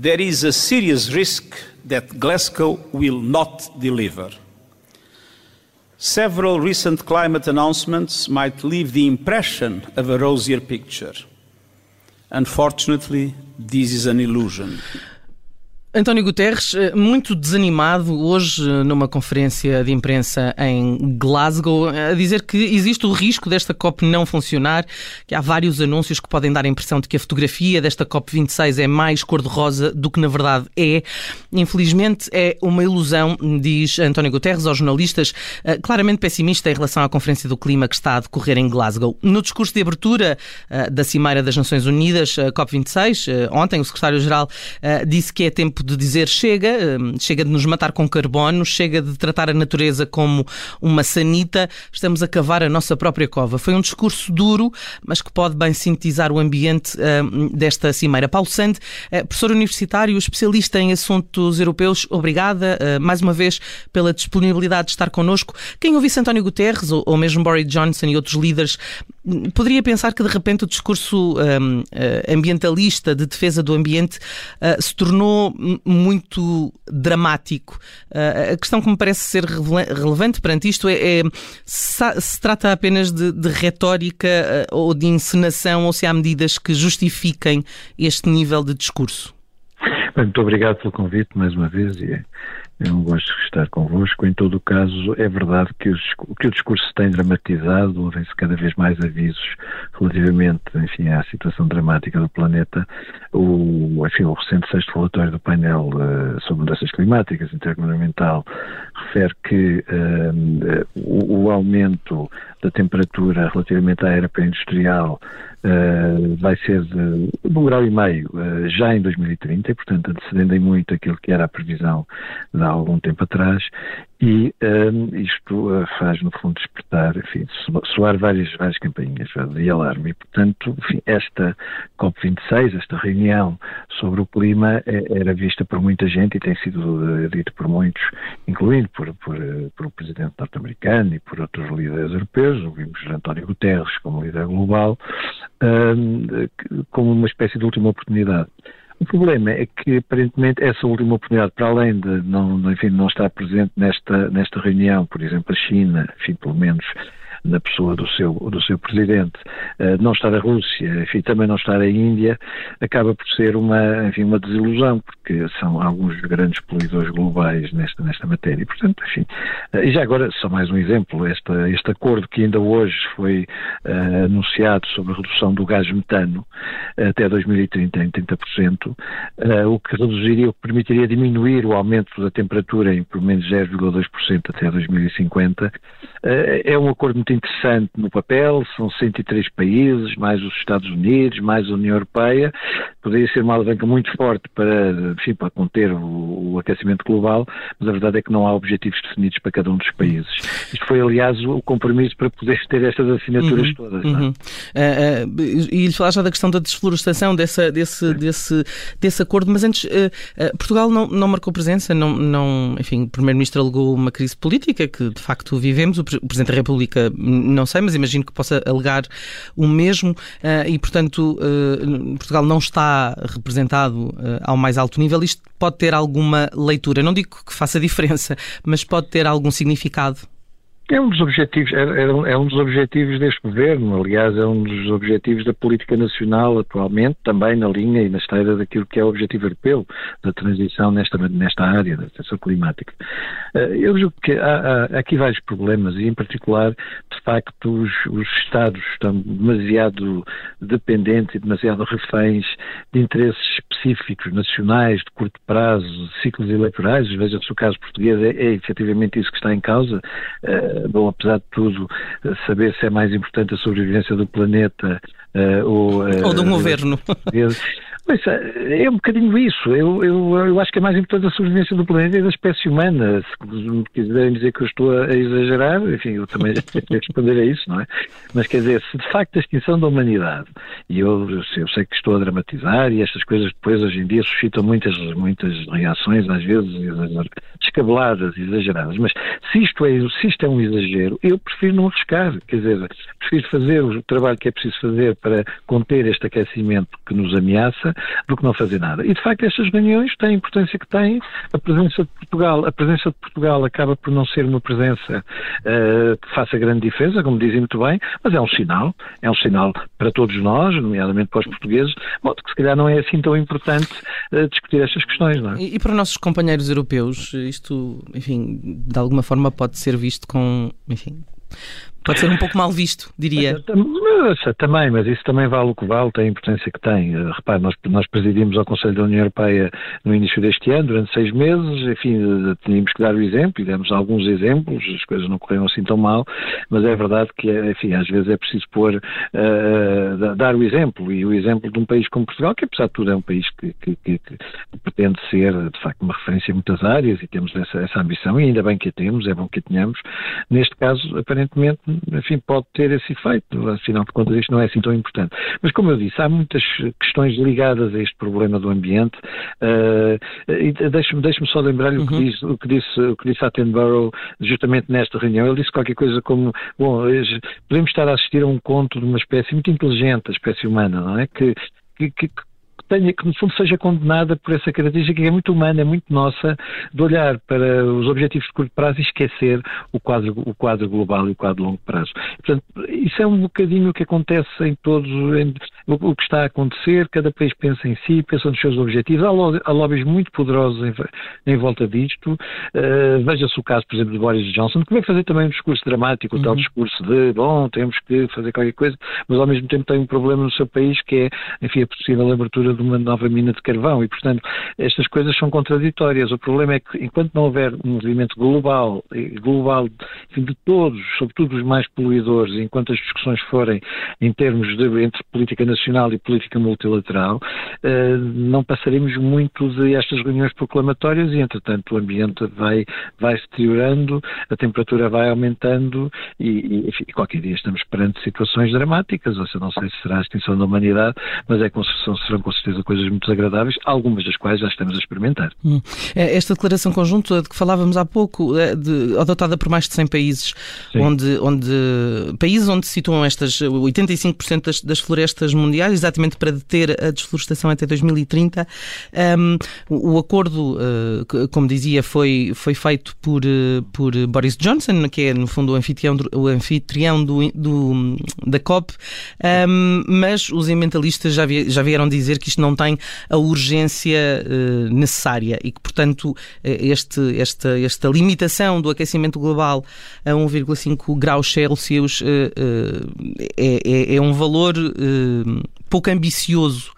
there is a serious risk that Glasgow will not deliver. Several recent climate announcements might leave the impression of a rosier picture. Unfortunately, this is an illusion. António Guterres, eh, muito desanimado hoje eh, numa conferência de imprensa em Glasgow, eh, a dizer que existe o risco desta COP não funcionar, que há vários anúncios que podem dar a impressão de que a fotografia desta COP26 é mais cor-de-rosa do que na verdade é. Infelizmente é uma ilusão, diz António Guterres aos jornalistas, claramente pessimista em relação à Conferência do Clima que está a decorrer em Glasgow. No discurso de abertura da Cimeira das Nações Unidas, COP26, ontem o secretário-geral disse que é tempo de dizer chega, hum, chega de nos matar com carbono, chega de tratar a natureza como uma sanita, estamos a cavar a nossa própria cova. Foi um discurso duro, mas que pode bem sintetizar o ambiente hum, desta cimeira. Paulo Sande, eh, professor universitário, especialista em assuntos europeus, obrigada eh, mais uma vez pela disponibilidade de estar connosco. Quem ouvisse António Guterres ou mesmo Boris Johnson e outros líderes poderia pensar que de repente o discurso um, eh, ambientalista de defesa do ambiente uh, se tornou muito dramático. Uh, a questão que me parece ser relevante perante isto é, é se, trata apenas de, de retórica uh, ou de encenação ou se há medidas que justifiquem este nível de discurso. Bem, muito obrigado pelo convite mais uma vez e é um gosto de estar convosco. Em todo o caso, é verdade que, os, que o discurso se tem dramatizado, ouvem-se cada vez mais avisos relativamente enfim, à situação dramática do planeta. O, enfim, o recente sexto relatório do painel uh, sobre mudanças climáticas intergovernamental refere que uh, o, o aumento da temperatura relativamente à era pré-industrial uh, vai ser de, de um grau e meio já em 2030, e, portanto antecedendo em muito aquilo que era a previsão há algum tempo atrás, e um, isto uh, faz, no fundo, despertar, enfim, soar várias, várias campainhas de alarme. E, portanto, enfim, esta COP26, esta reunião sobre o clima, é, era vista por muita gente e tem sido uh, dito por muitos, incluindo por, por, uh, por o presidente norte-americano e por outros líderes europeus. Ouvimos António Guterres como líder global, um, como uma espécie de última oportunidade. O problema é que, aparentemente, essa última oportunidade, para além de não, enfim, não estar presente nesta, nesta reunião, por exemplo, a China, enfim, pelo menos na pessoa do seu, do seu presidente, uh, não estar a Rússia, enfim, também não estar a Índia, acaba por ser uma, enfim, uma desilusão, porque são alguns grandes poluidores globais nesta, nesta matéria. Portanto, enfim, uh, e já agora, só mais um exemplo, este, este acordo que ainda hoje foi uh, anunciado sobre a redução do gás metano até 2030 em 30%, o que reduziria, o que permitiria diminuir o aumento da temperatura em pelo menos 0,2% até 2050, é um acordo muito muito interessante no papel, são 103 países, mais os Estados Unidos, mais a União Europeia, poderia ser uma alavanca muito forte para, enfim, para conter o, o, aquecimento global, mas a verdade é que não há objetivos definidos para cada um dos países. Isto foi, aliás, o compromisso para poder ter estas assinaturas uhum, todas. É? Uhum. Uh, uh, e lhe falar já da questão da desflorestação dessa, desse, desse, desse acordo, mas antes, uh, Portugal não, não marcou presença, não, não, enfim, o Primeiro-Ministro alegou uma crise política que de facto vivemos, o Presidente da República não sei, mas imagino que possa alegar o mesmo e, portanto, Portugal não está representado uh, ao mais alto nível, isto pode ter alguma leitura. Não digo que faça diferença, mas pode ter algum significado. É um dos objetivos, é, é, um dos objetivos deste governo, aliás, é um dos objetivos da política nacional atualmente, também na linha e na esteira daquilo que é o objetivo europeu da transição nesta, nesta área da transição climática. Eh, eu julgo que há, há, aqui vários problemas e, em particular, de facto, os, os Estados estão demasiado dependentes e demasiado reféns de interesses específicos, nacionais, de curto prazo, ciclos eleitorais. Veja-se o caso português, é, é efetivamente isso que está em causa eh, bom, apesar de tudo, saber se é mais importante a sobrevivência do planeta uh, ou, uh, ou do governo. Pois é, é um bocadinho isso. Eu, eu, eu acho que é mais importante a sobrevivência do planeta e da espécie humana. Se me quiserem dizer que eu estou a exagerar, enfim, eu também tenho responder a isso, não é? Mas quer dizer, se de facto a extinção da humanidade, e eu, eu sei que estou a dramatizar, e estas coisas depois hoje em dia suscitam muitas, muitas reações, às vezes descabeladas, exageradas, mas se isto, é, se isto é um exagero, eu prefiro não arriscar. Quer dizer, prefiro fazer o trabalho que é preciso fazer para conter este aquecimento que nos ameaça do que não fazer nada. E de facto estas reuniões têm a importância que têm. A presença de Portugal, a presença de Portugal acaba por não ser uma presença uh, que faça grande diferença, como dizem muito bem, mas é um sinal, é um sinal para todos nós, nomeadamente para os portugueses, bom, que se calhar não é assim tão importante uh, discutir estas questões, não é? E, e para os nossos companheiros europeus, isto, enfim, de alguma forma pode ser visto com, enfim, Pode ser um pouco mal visto, diria. Também, mas isso também vale o que vale, tem a importância que tem. Eh, repare, nós, nós presidimos ao Conselho da União Europeia no início deste ano, durante seis meses, enfim, eh, tínhamos que dar o exemplo, e demos alguns exemplos, as coisas não correram assim tão mal, mas é verdade que, enfim, às vezes é preciso pôr, uh, dar o exemplo, e o exemplo de um país como Portugal, que apesar de tudo é um país que, que, que, que pretende ser, de facto, uma referência em muitas áreas, e temos essa, essa ambição, e ainda bem que a temos, é bom que a tenhamos. Neste caso, aparentemente, enfim, pode ter esse efeito. Afinal de contas, isto não é assim tão importante. Mas, como eu disse, há muitas questões ligadas a este problema do ambiente. Uh, e deixe-me deixe só lembrar-lhe uhum. o, que uhum. disse, o, que disse, o que disse Attenborough justamente nesta reunião. Ele disse qualquer coisa como: bom, podemos estar a assistir a um conto de uma espécie muito inteligente, a espécie humana, não é? Que, que, que, tenha, que no fundo seja condenada por essa característica que é muito humana, é muito nossa, de olhar para os objetivos de curto prazo e esquecer o quadro, o quadro global e o quadro de longo prazo. Portanto, isso é um bocadinho o que acontece em todos, em, o, o, que está a acontecer, cada país pensa em si, pensa nos seus objetivos, há, lo, há lobbies muito poderosos em, em volta disto, uh, veja-se o caso, por exemplo, de Boris Johnson, que vai fazer também um discurso dramático, uhum. o tal uhum. discurso de, bom, temos que fazer qualquer coisa, mas ao mesmo tempo tem um problema no seu país que é, enfim, a possível abertura de uma nova mina de carvão e, portanto, estas coisas são contraditórias. O problema é que, enquanto não houver um movimento global, global enfim, de todos, sobretudo os mais poluidores, enquanto as discussões forem em termos de entre política nacional e política multilateral, eh, não passaremos muito de estas reuniões proclamatórias e, entretanto, o ambiente vai, vai se deteriorando, a temperatura vai aumentando e, enfim, qualquer dia estamos perante situações dramáticas, ou seja, não sei se será a extinção da humanidade, mas é, serão com certeza coisas muito desagradáveis, algumas das quais já estamos a experimentar. Hum. É, esta declaração conjunta de que falávamos há pouco, é de, adotada por mais de 100 países, onde, onde países onde se situam estas 85% das, das, florestas mundiais, exatamente para deter a desflorestação até 2030. Um, o acordo, uh, como dizia, foi, foi feito por, uh, por Boris Johnson, que é no fundo o anfitrião, o anfitrião do, do da COP, um, mas os ambientalistas já, vi, já vieram dizer que isto não tem a urgência uh, necessária e que, portanto, eh, este, esta, esta limitação do aquecimento global a 1,5 graus Celsius uh, uh, é, é, é, um valor pouco ambicioso.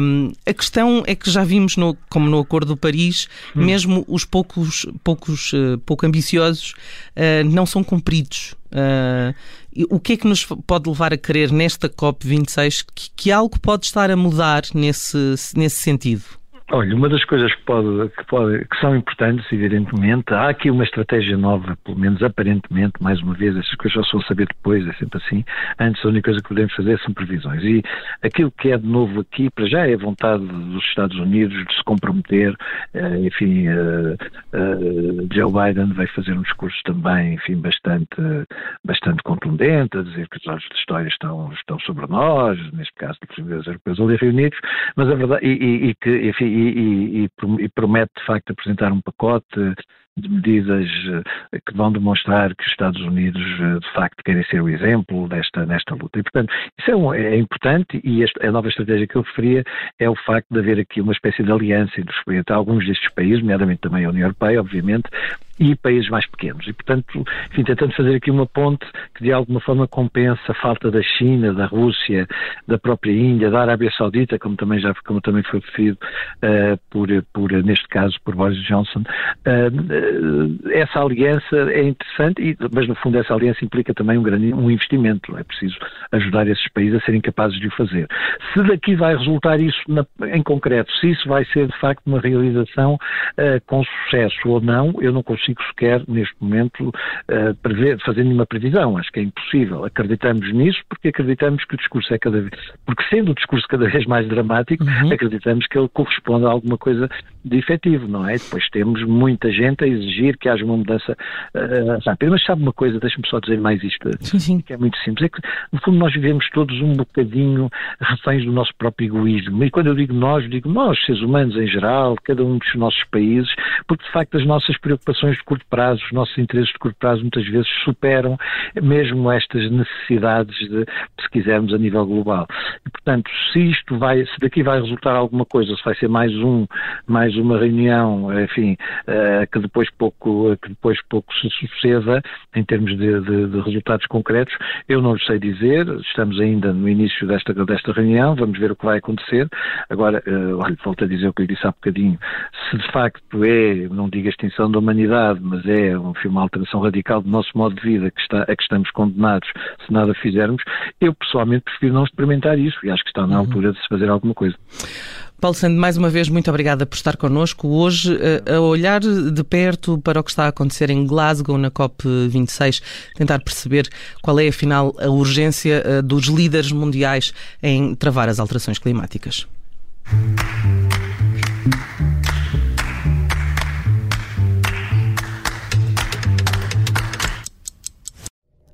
Um, a questão é que já vimos, no, como no Acordo de Paris, hum. mesmo os poucos, poucos uh, pouco ambiciosos uh, não são cumpridos. Uh, o que é que nos pode levar a crer nesta COP26 que, que algo pode estar a mudar nesse, nesse sentido? Olha, uma das coisas que, pode, que, pode, que são importantes, evidentemente, há aqui uma estratégia nova, pelo menos aparentemente, mais uma vez, essas coisas só se vão saber depois, é sempre assim. Antes, a única coisa que podemos fazer são previsões. E aquilo que é de novo aqui, para já, é a vontade dos Estados Unidos de se comprometer. Eh, enfim, uh, uh, Joe Biden vai fazer um discurso também, enfim, bastante, bastante contundente, a dizer que os olhos de história estão, estão sobre nós, neste caso, dos europeus ali reunidos, mas a verdade, e, e, e que, enfim, e, e, promete de facto apresentar um pacote de medidas eh, que vão demonstrar que os Estados Unidos eh, de facto querem ser o exemplo desta, nesta luta. E, portanto, isso é, um, é importante e esta, a nova estratégia que eu referia é o facto de haver aqui uma espécie de aliança entre alguns destes países, nomeadamente também a União Europeia, obviamente, e países mais pequenos. E, portanto, enfim, tentando fazer aqui uma ponte que de alguma forma compensa a falta da China, da Rússia, da própria Índia, da Arábia Saudita, como também já como também foi referido uh, por, por, neste caso, por Boris Johnson. Uh, essa aliança é interessante, e, mas no fundo essa aliança implica também um grande um investimento. É preciso ajudar esses países a serem capazes de o fazer. Se daqui vai resultar isso na, em concreto, se isso vai ser de facto uma realização uh, com sucesso ou não, eu não consigo consigo sequer, neste momento, uh, prever, fazer nenhuma previsão. Acho que é impossível. Acreditamos nisso porque acreditamos que o discurso é cada vez. Porque sendo o discurso cada vez mais dramático, uhum. acreditamos que ele corresponde a alguma coisa de efetivo, não é? Depois temos muita gente a exigir que haja uma mudança uh, rápida. Mas sabe uma coisa, deixa-me só dizer mais isto, sim, sim. que é muito simples. É que, no fundo, nós vivemos todos um bocadinho reféns do nosso próprio egoísmo. E quando eu digo nós, digo nós, seres humanos em geral, cada um dos nossos países, porque de facto as nossas preocupações de curto prazo, os nossos interesses de curto prazo muitas vezes superam mesmo estas necessidades de, se quisermos, a nível global. E, portanto, se isto vai, se daqui vai resultar alguma coisa, se vai ser mais um, mais uma reunião, enfim, uh, que depois pouco, que depois pouco se suceda em termos de, de, de resultados concretos, eu não sei dizer, estamos ainda no início desta, desta reunião, vamos ver o que vai acontecer. Agora, uh, volto a dizer o que eu disse há bocadinho, se de facto é, não digo extinção da humanidade, mas é um, uma alteração radical do nosso modo de vida que está, a que estamos condenados se nada fizermos, eu pessoalmente prefiro não experimentar isso e acho que está na uhum. altura de se fazer alguma coisa. Paulo Sando, mais uma vez, muito obrigada por estar connosco hoje, eh, a olhar de perto para o que está a acontecer em Glasgow, na COP26, tentar perceber qual é, afinal, a urgência eh, dos líderes mundiais em travar as alterações climáticas.